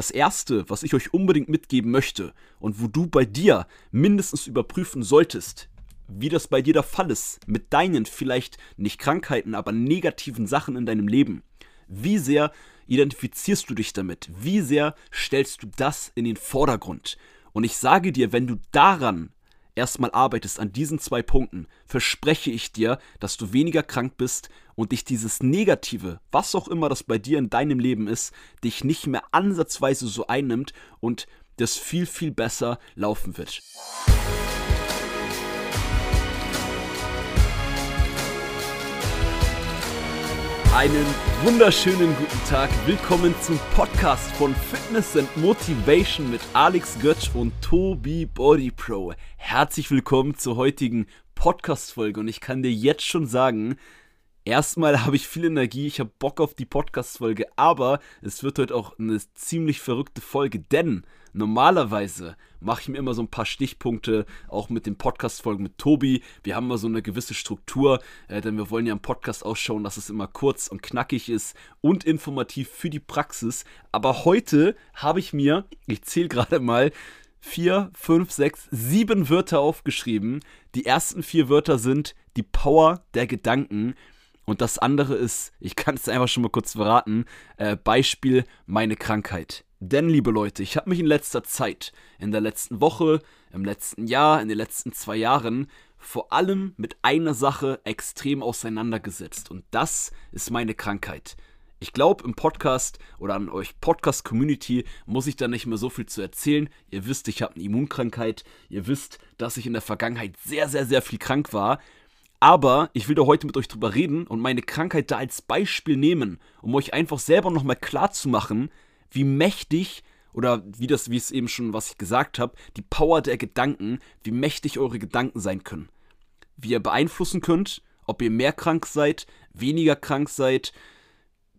das Erste, was ich euch unbedingt mitgeben möchte und wo du bei dir mindestens überprüfen solltest, wie das bei dir der Fall ist, mit deinen vielleicht nicht Krankheiten, aber negativen Sachen in deinem Leben. Wie sehr identifizierst du dich damit? Wie sehr stellst du das in den Vordergrund? Und ich sage dir, wenn du daran erstmal arbeitest, an diesen zwei Punkten, verspreche ich dir, dass du weniger krank bist und dich dieses Negative, was auch immer das bei dir in deinem Leben ist, dich nicht mehr ansatzweise so einnimmt und das viel, viel besser laufen wird. Einen wunderschönen guten Tag. Willkommen zum Podcast von Fitness and Motivation mit Alex Götz und Tobi Body Pro. Herzlich willkommen zur heutigen Podcast-Folge und ich kann dir jetzt schon sagen, Erstmal habe ich viel Energie, ich habe Bock auf die Podcast-Folge, aber es wird heute auch eine ziemlich verrückte Folge, denn normalerweise mache ich mir immer so ein paar Stichpunkte, auch mit den Podcast-Folgen mit Tobi. Wir haben mal so eine gewisse Struktur, äh, denn wir wollen ja im Podcast ausschauen, dass es immer kurz und knackig ist und informativ für die Praxis. Aber heute habe ich mir, ich zähle gerade mal, vier, fünf, sechs, sieben Wörter aufgeschrieben. Die ersten vier Wörter sind die Power der Gedanken. Und das andere ist, ich kann es einfach schon mal kurz verraten, äh, Beispiel meine Krankheit. Denn, liebe Leute, ich habe mich in letzter Zeit, in der letzten Woche, im letzten Jahr, in den letzten zwei Jahren vor allem mit einer Sache extrem auseinandergesetzt. Und das ist meine Krankheit. Ich glaube, im Podcast oder an euch Podcast-Community muss ich da nicht mehr so viel zu erzählen. Ihr wisst, ich habe eine Immunkrankheit. Ihr wisst, dass ich in der Vergangenheit sehr, sehr, sehr viel krank war. Aber ich will da heute mit euch drüber reden und meine Krankheit da als Beispiel nehmen, um euch einfach selber nochmal klar zu machen, wie mächtig oder wie das, wie es eben schon, was ich gesagt habe, die Power der Gedanken, wie mächtig eure Gedanken sein können. Wie ihr beeinflussen könnt, ob ihr mehr krank seid, weniger krank seid,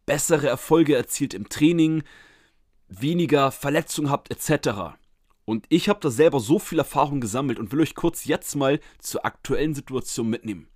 bessere Erfolge erzielt im Training, weniger Verletzungen habt, etc. Und ich habe da selber so viel Erfahrung gesammelt und will euch kurz jetzt mal zur aktuellen Situation mitnehmen.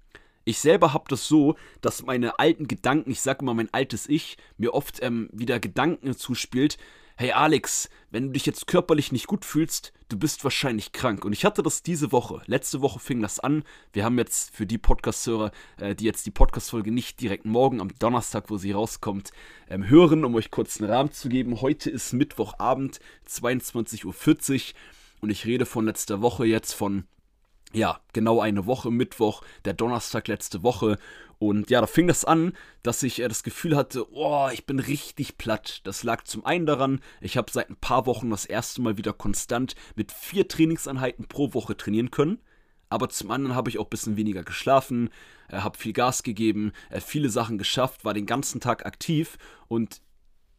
Ich selber habe das so, dass meine alten Gedanken, ich sage immer mein altes Ich, mir oft ähm, wieder Gedanken zuspielt. Hey Alex, wenn du dich jetzt körperlich nicht gut fühlst, du bist wahrscheinlich krank. Und ich hatte das diese Woche. Letzte Woche fing das an. Wir haben jetzt für die Podcast-Hörer, äh, die jetzt die Podcast-Folge nicht direkt morgen am Donnerstag, wo sie rauskommt, ähm, hören, um euch kurz einen Rahmen zu geben. Heute ist Mittwochabend, 22.40 Uhr. Und ich rede von letzter Woche jetzt von ja, genau eine Woche, Mittwoch, der Donnerstag letzte Woche. Und ja, da fing das an, dass ich äh, das Gefühl hatte, oh, ich bin richtig platt. Das lag zum einen daran, ich habe seit ein paar Wochen das erste Mal wieder konstant mit vier Trainingseinheiten pro Woche trainieren können. Aber zum anderen habe ich auch ein bisschen weniger geschlafen, äh, habe viel Gas gegeben, äh, viele Sachen geschafft, war den ganzen Tag aktiv und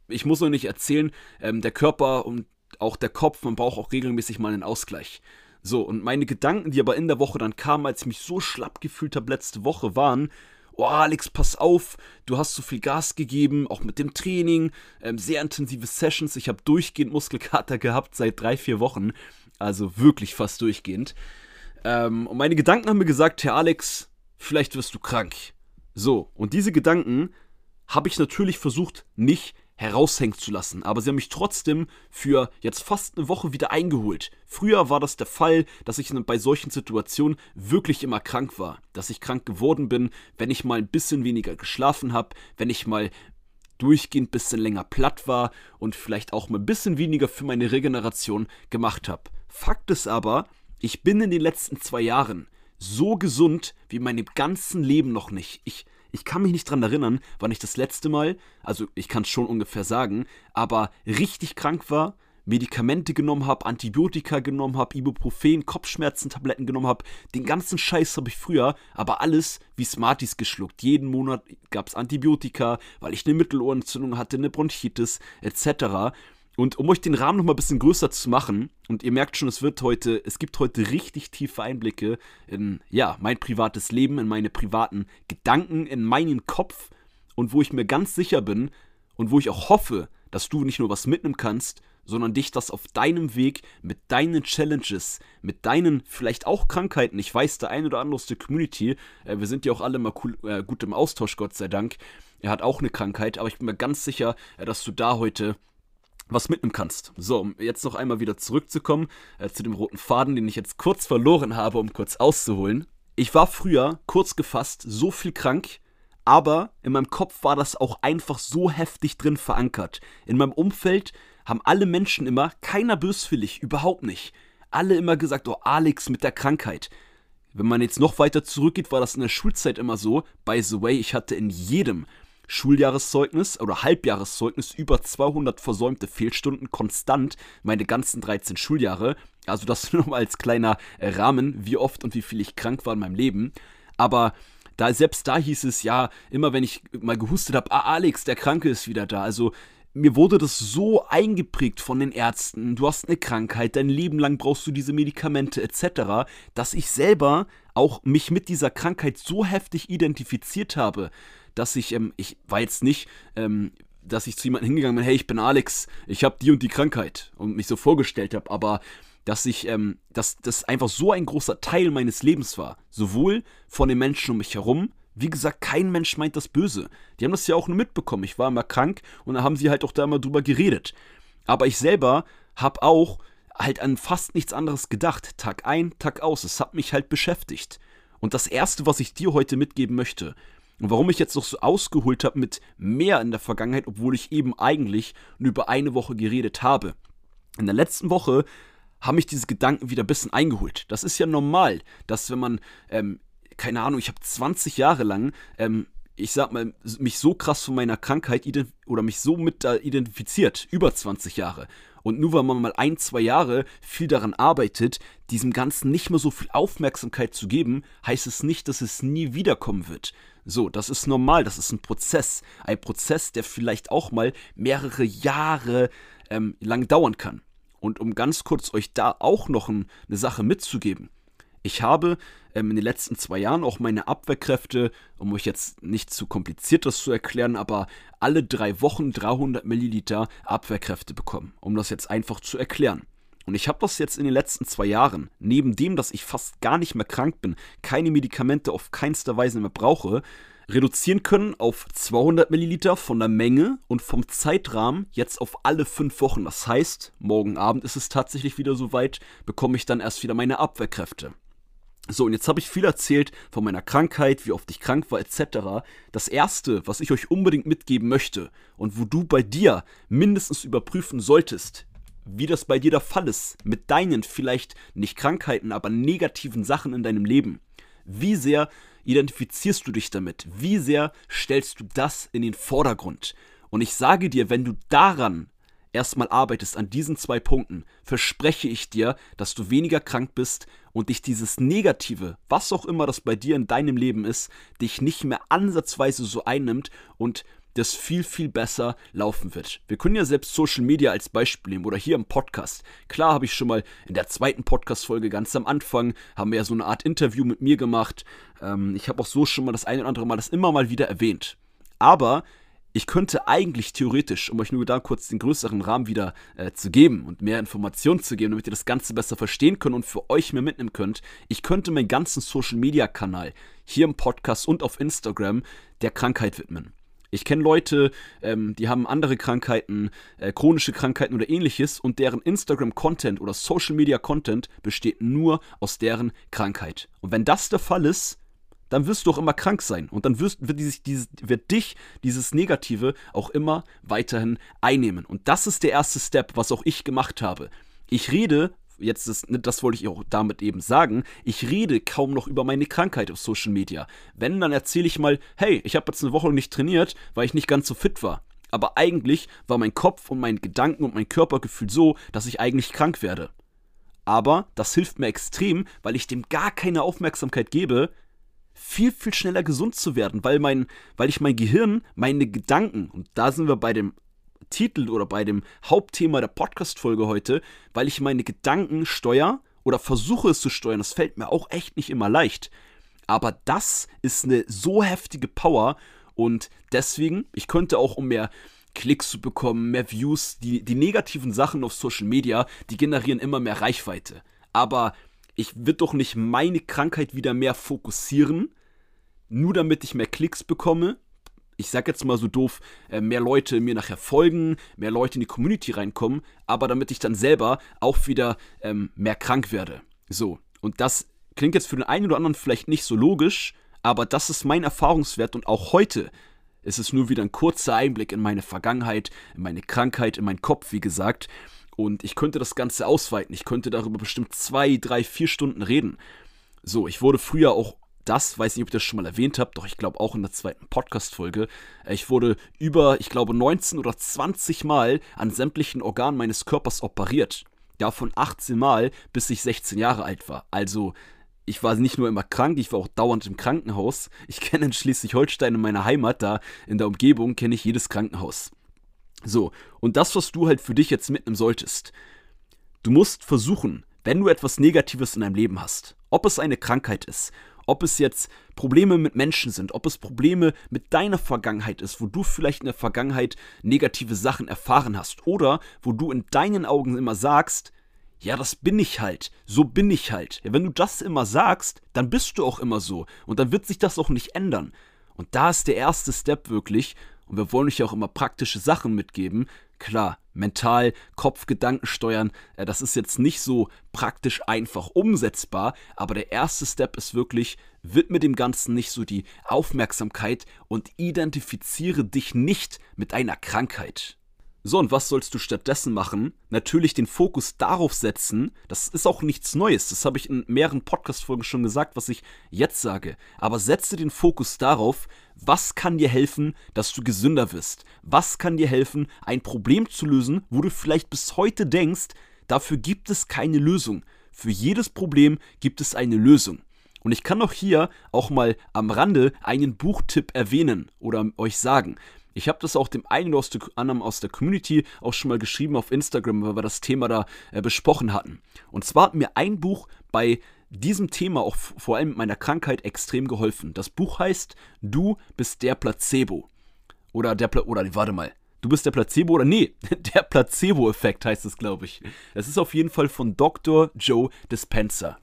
ich muss euch nicht erzählen, ähm, der Körper und auch der Kopf, man braucht auch regelmäßig mal einen Ausgleich. So, und meine Gedanken, die aber in der Woche dann kamen, als ich mich so schlapp gefühlt habe letzte Woche, waren, oh Alex, pass auf, du hast so viel Gas gegeben, auch mit dem Training, ähm, sehr intensive Sessions, ich habe durchgehend Muskelkater gehabt seit drei, vier Wochen, also wirklich fast durchgehend. Ähm, und meine Gedanken haben mir gesagt, Herr Alex, vielleicht wirst du krank. So, und diese Gedanken habe ich natürlich versucht, nicht heraushängen zu lassen. Aber sie haben mich trotzdem für jetzt fast eine Woche wieder eingeholt. Früher war das der Fall, dass ich bei solchen Situationen wirklich immer krank war. Dass ich krank geworden bin, wenn ich mal ein bisschen weniger geschlafen habe, wenn ich mal durchgehend ein bisschen länger platt war und vielleicht auch mal ein bisschen weniger für meine Regeneration gemacht habe. Fakt ist aber, ich bin in den letzten zwei Jahren so gesund wie meinem ganzen Leben noch nicht. Ich ich kann mich nicht dran erinnern, wann ich das letzte Mal, also ich kann es schon ungefähr sagen, aber richtig krank war, Medikamente genommen habe, Antibiotika genommen habe, Ibuprofen, Kopfschmerzentabletten genommen habe. Den ganzen Scheiß habe ich früher, aber alles wie Smarties geschluckt. Jeden Monat gab es Antibiotika, weil ich eine Mittelohrentzündung hatte, eine Bronchitis etc. Und um euch den Rahmen noch mal ein bisschen größer zu machen, und ihr merkt schon, es wird heute, es gibt heute richtig tiefe Einblicke in, ja, mein privates Leben, in meine privaten Gedanken, in meinen Kopf. Und wo ich mir ganz sicher bin und wo ich auch hoffe, dass du nicht nur was mitnehmen kannst, sondern dich das auf deinem Weg mit deinen Challenges, mit deinen vielleicht auch Krankheiten, ich weiß, der ein oder andere aus der Community, äh, wir sind ja auch alle mal cool, äh, gut im Austausch, Gott sei Dank, er hat auch eine Krankheit, aber ich bin mir ganz sicher, äh, dass du da heute was mitnehmen kannst. So, um jetzt noch einmal wieder zurückzukommen äh, zu dem roten Faden, den ich jetzt kurz verloren habe, um kurz auszuholen. Ich war früher, kurz gefasst, so viel krank, aber in meinem Kopf war das auch einfach so heftig drin verankert. In meinem Umfeld haben alle Menschen immer, keiner böswillig, überhaupt nicht, alle immer gesagt, oh Alex mit der Krankheit. Wenn man jetzt noch weiter zurückgeht, war das in der Schulzeit immer so. By the way, ich hatte in jedem Schuljahreszeugnis oder Halbjahreszeugnis über 200 versäumte Fehlstunden konstant meine ganzen 13 Schuljahre. Also das nur mal als kleiner Rahmen, wie oft und wie viel ich krank war in meinem Leben. Aber da selbst da hieß es ja, immer wenn ich mal gehustet habe, ah Alex, der Kranke ist wieder da. Also mir wurde das so eingeprägt von den Ärzten, du hast eine Krankheit, dein Leben lang brauchst du diese Medikamente etc., dass ich selber auch mich mit dieser Krankheit so heftig identifiziert habe, dass ich, ähm, ich war jetzt nicht, ähm, dass ich zu jemandem hingegangen bin, hey, ich bin Alex, ich habe die und die Krankheit und mich so vorgestellt habe, aber dass ich, ähm, dass das einfach so ein großer Teil meines Lebens war. Sowohl von den Menschen um mich herum, wie gesagt, kein Mensch meint das böse. Die haben das ja auch nur mitbekommen. Ich war immer krank und da haben sie halt auch da immer drüber geredet. Aber ich selber habe auch halt an fast nichts anderes gedacht. Tag ein, Tag aus. Es hat mich halt beschäftigt. Und das Erste, was ich dir heute mitgeben möchte, und warum ich jetzt noch so ausgeholt habe mit mehr in der Vergangenheit, obwohl ich eben eigentlich nur über eine Woche geredet habe. In der letzten Woche haben mich diese Gedanken wieder ein bisschen eingeholt. Das ist ja normal, dass wenn man, ähm, keine Ahnung, ich habe 20 Jahre lang, ähm, ich sag mal, mich so krass von meiner Krankheit oder mich so mit da identifiziert, über 20 Jahre. Und nur weil man mal ein, zwei Jahre viel daran arbeitet, diesem Ganzen nicht mehr so viel Aufmerksamkeit zu geben, heißt es nicht, dass es nie wiederkommen wird. So, das ist normal, das ist ein Prozess. Ein Prozess, der vielleicht auch mal mehrere Jahre ähm, lang dauern kann. Und um ganz kurz euch da auch noch ein, eine Sache mitzugeben. Ich habe ähm, in den letzten zwei Jahren auch meine Abwehrkräfte, um euch jetzt nicht zu kompliziert das zu erklären, aber alle drei Wochen 300 Milliliter Abwehrkräfte bekommen, um das jetzt einfach zu erklären. Und ich habe das jetzt in den letzten zwei Jahren, neben dem, dass ich fast gar nicht mehr krank bin, keine Medikamente auf keinster Weise mehr brauche, reduzieren können auf 200 Milliliter von der Menge und vom Zeitrahmen jetzt auf alle fünf Wochen. Das heißt, morgen Abend ist es tatsächlich wieder soweit, bekomme ich dann erst wieder meine Abwehrkräfte. So, und jetzt habe ich viel erzählt von meiner Krankheit, wie oft ich krank war, etc. Das erste, was ich euch unbedingt mitgeben möchte und wo du bei dir mindestens überprüfen solltest, wie das bei dir der Fall ist, mit deinen vielleicht nicht Krankheiten, aber negativen Sachen in deinem Leben. Wie sehr identifizierst du dich damit? Wie sehr stellst du das in den Vordergrund? Und ich sage dir, wenn du daran erstmal arbeitest, an diesen zwei Punkten, verspreche ich dir, dass du weniger krank bist und dich dieses Negative, was auch immer das bei dir in deinem Leben ist, dich nicht mehr ansatzweise so einnimmt und das viel, viel besser laufen wird. Wir können ja selbst Social Media als Beispiel nehmen oder hier im Podcast. Klar habe ich schon mal in der zweiten Podcast-Folge ganz am Anfang, haben wir ja so eine Art Interview mit mir gemacht. Ähm, ich habe auch so schon mal das eine oder andere Mal das immer mal wieder erwähnt. Aber ich könnte eigentlich theoretisch, um euch nur da kurz den größeren Rahmen wieder äh, zu geben und mehr Informationen zu geben, damit ihr das Ganze besser verstehen könnt und für euch mehr mitnehmen könnt, ich könnte meinen ganzen Social Media Kanal hier im Podcast und auf Instagram der Krankheit widmen. Ich kenne Leute, ähm, die haben andere Krankheiten, äh, chronische Krankheiten oder ähnliches und deren Instagram-Content oder Social-Media-Content besteht nur aus deren Krankheit. Und wenn das der Fall ist, dann wirst du auch immer krank sein und dann wirst, wird, dieses, dieses, wird dich dieses Negative auch immer weiterhin einnehmen. Und das ist der erste Step, was auch ich gemacht habe. Ich rede jetzt ist, ne, das wollte ich auch damit eben sagen, ich rede kaum noch über meine Krankheit auf Social Media. Wenn, dann erzähle ich mal, hey, ich habe jetzt eine Woche nicht trainiert, weil ich nicht ganz so fit war. Aber eigentlich war mein Kopf und mein Gedanken und mein Körpergefühl so, dass ich eigentlich krank werde. Aber das hilft mir extrem, weil ich dem gar keine Aufmerksamkeit gebe, viel, viel schneller gesund zu werden, weil mein, weil ich mein Gehirn, meine Gedanken, und da sind wir bei dem Titel oder bei dem Hauptthema der Podcast-Folge heute, weil ich meine Gedanken steuere oder versuche es zu steuern. Das fällt mir auch echt nicht immer leicht. Aber das ist eine so heftige Power und deswegen, ich könnte auch um mehr Klicks zu bekommen, mehr Views, die, die negativen Sachen auf Social Media, die generieren immer mehr Reichweite. Aber ich will doch nicht meine Krankheit wieder mehr fokussieren, nur damit ich mehr Klicks bekomme, ich sag jetzt mal so doof, äh, mehr Leute mir nachher folgen, mehr Leute in die Community reinkommen, aber damit ich dann selber auch wieder ähm, mehr krank werde. So, und das klingt jetzt für den einen oder anderen vielleicht nicht so logisch, aber das ist mein Erfahrungswert und auch heute ist es nur wieder ein kurzer Einblick in meine Vergangenheit, in meine Krankheit, in meinen Kopf, wie gesagt. Und ich könnte das Ganze ausweiten. Ich könnte darüber bestimmt zwei, drei, vier Stunden reden. So, ich wurde früher auch das, weiß nicht, ob ich das schon mal erwähnt habe, doch ich glaube auch in der zweiten Podcast-Folge. Äh, ich wurde über, ich glaube, 19 oder 20 Mal an sämtlichen Organen meines Körpers operiert. Davon 18 Mal, bis ich 16 Jahre alt war. Also, ich war nicht nur immer krank, ich war auch dauernd im Krankenhaus. Ich kenne in Schleswig-Holstein in meiner Heimat, da in der Umgebung kenne ich jedes Krankenhaus. So, und das, was du halt für dich jetzt mitnehmen solltest, du musst versuchen, wenn du etwas Negatives in deinem Leben hast, ob es eine Krankheit ist, ob es jetzt Probleme mit Menschen sind, ob es Probleme mit deiner Vergangenheit ist, wo du vielleicht in der Vergangenheit negative Sachen erfahren hast oder wo du in deinen Augen immer sagst, ja, das bin ich halt, so bin ich halt. Ja, wenn du das immer sagst, dann bist du auch immer so und dann wird sich das auch nicht ändern. Und da ist der erste Step wirklich, und wir wollen euch ja auch immer praktische Sachen mitgeben, Klar, mental, Kopfgedanken steuern, äh, das ist jetzt nicht so praktisch einfach umsetzbar, aber der erste Step ist wirklich, widme dem Ganzen nicht so die Aufmerksamkeit und identifiziere dich nicht mit einer Krankheit. So, und was sollst du stattdessen machen? Natürlich den Fokus darauf setzen. Das ist auch nichts Neues. Das habe ich in mehreren Podcast-Folgen schon gesagt, was ich jetzt sage. Aber setze den Fokus darauf, was kann dir helfen, dass du gesünder wirst? Was kann dir helfen, ein Problem zu lösen, wo du vielleicht bis heute denkst, dafür gibt es keine Lösung. Für jedes Problem gibt es eine Lösung. Und ich kann auch hier auch mal am Rande einen Buchtipp erwähnen oder euch sagen. Ich habe das auch dem einen oder anderen aus der Community auch schon mal geschrieben auf Instagram, weil wir das Thema da äh, besprochen hatten. Und zwar hat mir ein Buch bei diesem Thema auch vor allem mit meiner Krankheit extrem geholfen. Das Buch heißt Du bist der Placebo. Oder der Pla oder warte mal. Du bist der Placebo oder nee, der Placebo-Effekt heißt es, glaube ich. Es ist auf jeden Fall von Dr. Joe Dispenza.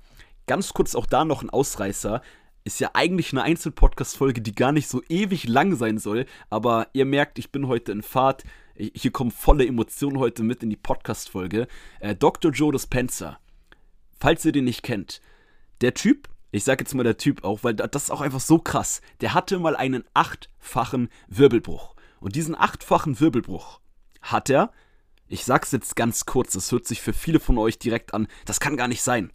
Ganz kurz auch da noch ein Ausreißer ist ja eigentlich eine Einzelpodcast-Folge, die gar nicht so ewig lang sein soll. Aber ihr merkt, ich bin heute in Fahrt. Hier kommen volle Emotionen heute mit in die Podcast-Folge. Äh, Dr. Joe Dispenza. Falls ihr den nicht kennt. Der Typ, ich sag jetzt mal der Typ auch, weil das ist auch einfach so krass. Der hatte mal einen achtfachen Wirbelbruch. Und diesen achtfachen Wirbelbruch hat er, ich sag's jetzt ganz kurz, das hört sich für viele von euch direkt an, das kann gar nicht sein.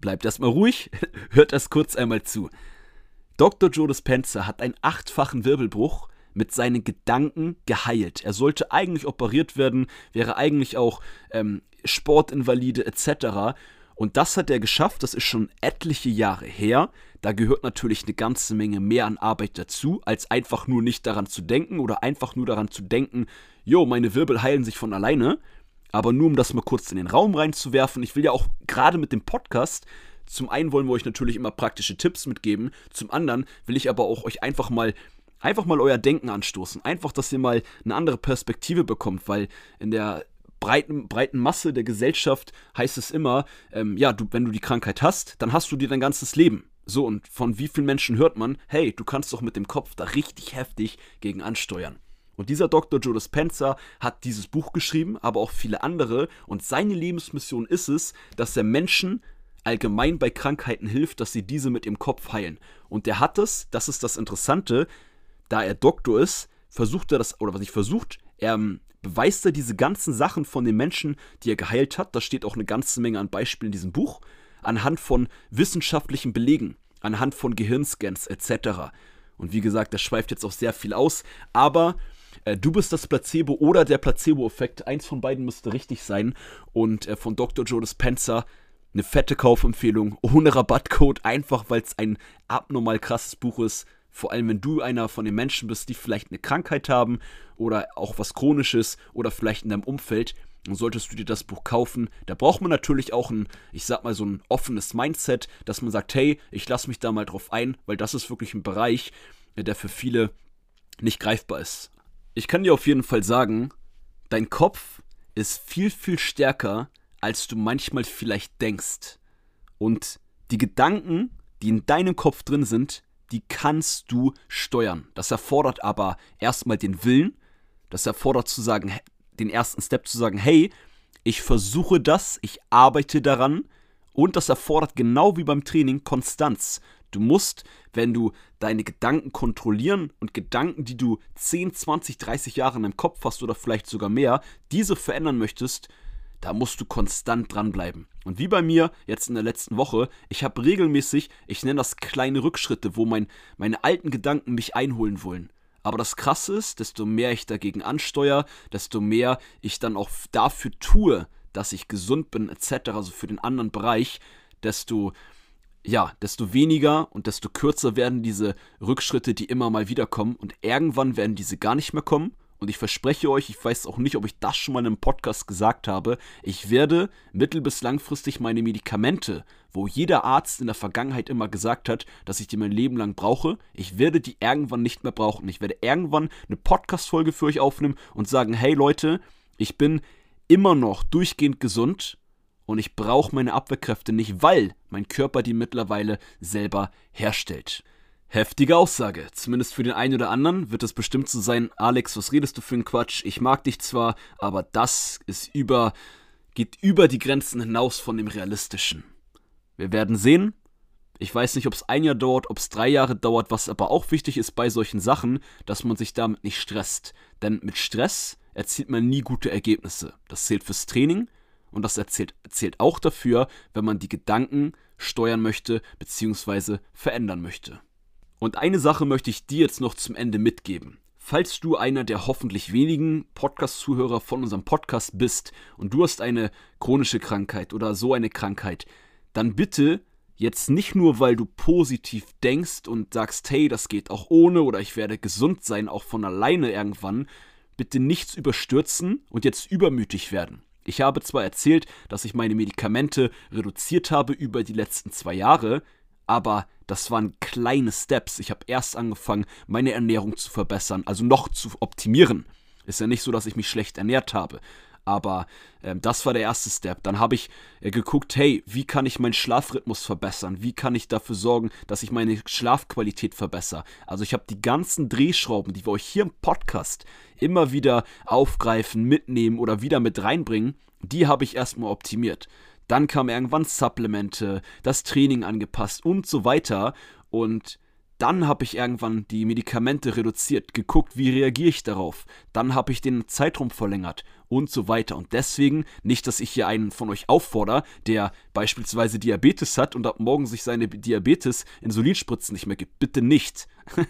Bleibt erstmal ruhig, hört das kurz einmal zu. Dr. Joe Dispenza hat einen achtfachen Wirbelbruch mit seinen Gedanken geheilt. Er sollte eigentlich operiert werden, wäre eigentlich auch ähm, Sportinvalide etc. Und das hat er geschafft, das ist schon etliche Jahre her. Da gehört natürlich eine ganze Menge mehr an Arbeit dazu, als einfach nur nicht daran zu denken oder einfach nur daran zu denken, jo, meine Wirbel heilen sich von alleine, aber nur um das mal kurz in den Raum reinzuwerfen, ich will ja auch gerade mit dem Podcast, zum einen wollen wir euch natürlich immer praktische Tipps mitgeben, zum anderen will ich aber auch euch einfach mal einfach mal euer Denken anstoßen, einfach, dass ihr mal eine andere Perspektive bekommt, weil in der breiten, breiten Masse der Gesellschaft heißt es immer, ähm, ja, du, wenn du die Krankheit hast, dann hast du dir dein ganzes Leben. So, und von wie vielen Menschen hört man, hey, du kannst doch mit dem Kopf da richtig heftig gegen ansteuern. Und dieser Dr. Joe Dispenza hat dieses Buch geschrieben, aber auch viele andere. Und seine Lebensmission ist es, dass er Menschen allgemein bei Krankheiten hilft, dass sie diese mit ihrem Kopf heilen. Und er hat es, das ist das Interessante, da er Doktor ist, versucht er das, oder was ich versucht, er ähm, beweist er diese ganzen Sachen von den Menschen, die er geheilt hat. Da steht auch eine ganze Menge an Beispielen in diesem Buch, anhand von wissenschaftlichen Belegen, anhand von Gehirnscans etc. Und wie gesagt, das schweift jetzt auch sehr viel aus, aber äh, du bist das Placebo oder der Placebo-Effekt. Eins von beiden müsste richtig sein. Und äh, von Dr. Joe Dispenza eine fette Kaufempfehlung ohne Rabattcode, einfach weil es ein abnormal krasses Buch ist. Vor allem, wenn du einer von den Menschen bist, die vielleicht eine Krankheit haben oder auch was Chronisches oder vielleicht in deinem Umfeld, dann solltest du dir das Buch kaufen. Da braucht man natürlich auch ein, ich sag mal, so ein offenes Mindset, dass man sagt, hey, ich lasse mich da mal drauf ein, weil das ist wirklich ein Bereich, der für viele nicht greifbar ist. Ich kann dir auf jeden Fall sagen, dein Kopf ist viel, viel stärker, als du manchmal vielleicht denkst. Und die Gedanken, die in deinem Kopf drin sind, die kannst du steuern. Das erfordert aber erstmal den Willen, das erfordert zu sagen, den ersten Step zu sagen, hey, ich versuche das, ich arbeite daran und das erfordert genau wie beim Training Konstanz. Du musst, wenn du deine Gedanken kontrollieren und Gedanken, die du 10, 20, 30 Jahre in deinem Kopf hast oder vielleicht sogar mehr, diese verändern möchtest, da musst du konstant dranbleiben. Und wie bei mir jetzt in der letzten Woche, ich habe regelmäßig, ich nenne das kleine Rückschritte, wo mein, meine alten Gedanken mich einholen wollen. Aber das Krasse ist, desto mehr ich dagegen ansteuere, desto mehr ich dann auch dafür tue, dass ich gesund bin, etc., also für den anderen Bereich, desto, ja, desto weniger und desto kürzer werden diese Rückschritte, die immer mal wieder kommen. Und irgendwann werden diese gar nicht mehr kommen und ich verspreche euch, ich weiß auch nicht, ob ich das schon mal im Podcast gesagt habe, ich werde mittel- bis langfristig meine Medikamente, wo jeder Arzt in der Vergangenheit immer gesagt hat, dass ich die mein Leben lang brauche, ich werde die irgendwann nicht mehr brauchen. Ich werde irgendwann eine Podcast-Folge für euch aufnehmen und sagen, hey Leute, ich bin immer noch durchgehend gesund und ich brauche meine Abwehrkräfte nicht, weil mein Körper die mittlerweile selber herstellt. Heftige Aussage. Zumindest für den einen oder anderen wird es bestimmt so sein, Alex, was redest du für einen Quatsch? Ich mag dich zwar, aber das ist über, geht über die Grenzen hinaus von dem Realistischen. Wir werden sehen. Ich weiß nicht, ob es ein Jahr dauert, ob es drei Jahre dauert, was aber auch wichtig ist bei solchen Sachen, dass man sich damit nicht stresst. Denn mit Stress erzielt man nie gute Ergebnisse. Das zählt fürs Training und das erzählt, zählt auch dafür, wenn man die Gedanken steuern möchte bzw. verändern möchte. Und eine Sache möchte ich dir jetzt noch zum Ende mitgeben. Falls du einer der hoffentlich wenigen Podcast-Zuhörer von unserem Podcast bist und du hast eine chronische Krankheit oder so eine Krankheit, dann bitte jetzt nicht nur, weil du positiv denkst und sagst, hey, das geht auch ohne oder ich werde gesund sein, auch von alleine irgendwann, bitte nichts überstürzen und jetzt übermütig werden. Ich habe zwar erzählt, dass ich meine Medikamente reduziert habe über die letzten zwei Jahre, aber das waren kleine Steps. Ich habe erst angefangen, meine Ernährung zu verbessern, also noch zu optimieren. Ist ja nicht so, dass ich mich schlecht ernährt habe. Aber äh, das war der erste Step. Dann habe ich äh, geguckt, hey, wie kann ich meinen Schlafrhythmus verbessern? Wie kann ich dafür sorgen, dass ich meine Schlafqualität verbessere? Also ich habe die ganzen Drehschrauben, die wir euch hier im Podcast immer wieder aufgreifen, mitnehmen oder wieder mit reinbringen, die habe ich erstmal optimiert. Dann kam irgendwann Supplemente, das Training angepasst und so weiter. Und dann habe ich irgendwann die Medikamente reduziert, geguckt, wie reagiere ich darauf. Dann habe ich den Zeitraum verlängert und so weiter. Und deswegen, nicht, dass ich hier einen von euch auffordere, der beispielsweise Diabetes hat und ab morgen sich seine Diabetes Insulinspritzen nicht mehr gibt. Bitte nicht.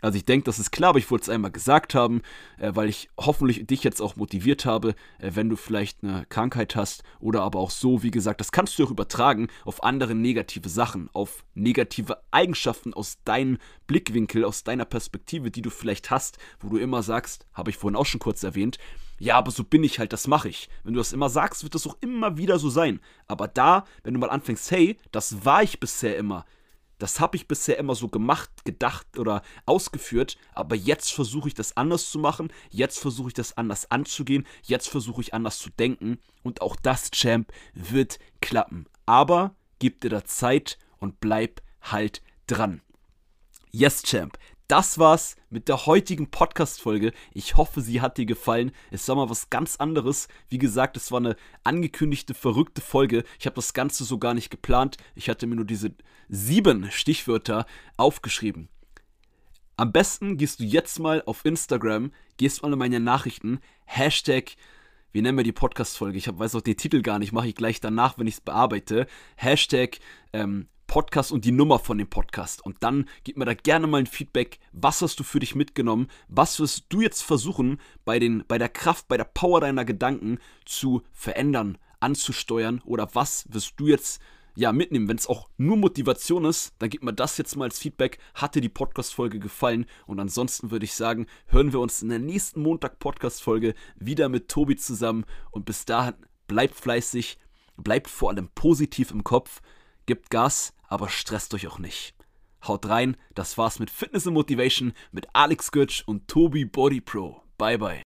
Also ich denke, das ist klar, aber ich wollte es einmal gesagt haben, äh, weil ich hoffentlich dich jetzt auch motiviert habe, äh, wenn du vielleicht eine Krankheit hast oder aber auch so, wie gesagt, das kannst du auch übertragen auf andere negative Sachen, auf negative Eigenschaften aus deinem Blickwinkel, aus deiner Perspektive, die du vielleicht hast, wo du immer sagst, habe ich vorhin auch schon kurz erwähnt, ja, aber so bin ich halt, das mache ich. Wenn du das immer sagst, wird das auch immer wieder so sein. Aber da, wenn du mal anfängst, hey, das war ich bisher immer, das habe ich bisher immer so gemacht, gedacht oder ausgeführt, aber jetzt versuche ich das anders zu machen, jetzt versuche ich das anders anzugehen, jetzt versuche ich anders zu denken und auch das, Champ, wird klappen. Aber gib dir da Zeit und bleib halt dran. Yes, Champ, das war's mit der heutigen Podcast-Folge. Ich hoffe, sie hat dir gefallen. Es war mal was ganz anderes. Wie gesagt, es war eine angekündigte, verrückte Folge. Ich habe das Ganze so gar nicht geplant. Ich hatte mir nur diese sieben Stichwörter aufgeschrieben. Am besten gehst du jetzt mal auf Instagram, gehst mal in meine Nachrichten, Hashtag wie nennen wir die Podcast-Folge? Ich hab, weiß auch den Titel gar nicht, mache ich gleich danach, wenn ich es bearbeite. Hashtag ähm, Podcast und die Nummer von dem Podcast. Und dann gib mir da gerne mal ein Feedback. Was hast du für dich mitgenommen? Was wirst du jetzt versuchen, bei, den, bei der Kraft, bei der Power deiner Gedanken zu verändern, anzusteuern? Oder was wirst du jetzt ja, mitnehmen? Wenn es auch nur Motivation ist, dann gib mir das jetzt mal als Feedback. Hat dir die Podcast-Folge gefallen? Und ansonsten würde ich sagen, hören wir uns in der nächsten Montag-Podcast-Folge wieder mit Tobi zusammen. Und bis dahin, bleibt fleißig, bleibt vor allem positiv im Kopf, gibt Gas aber stresst euch auch nicht. Haut rein, das war's mit Fitness und Motivation mit Alex Götz und Tobi Body Pro. Bye bye.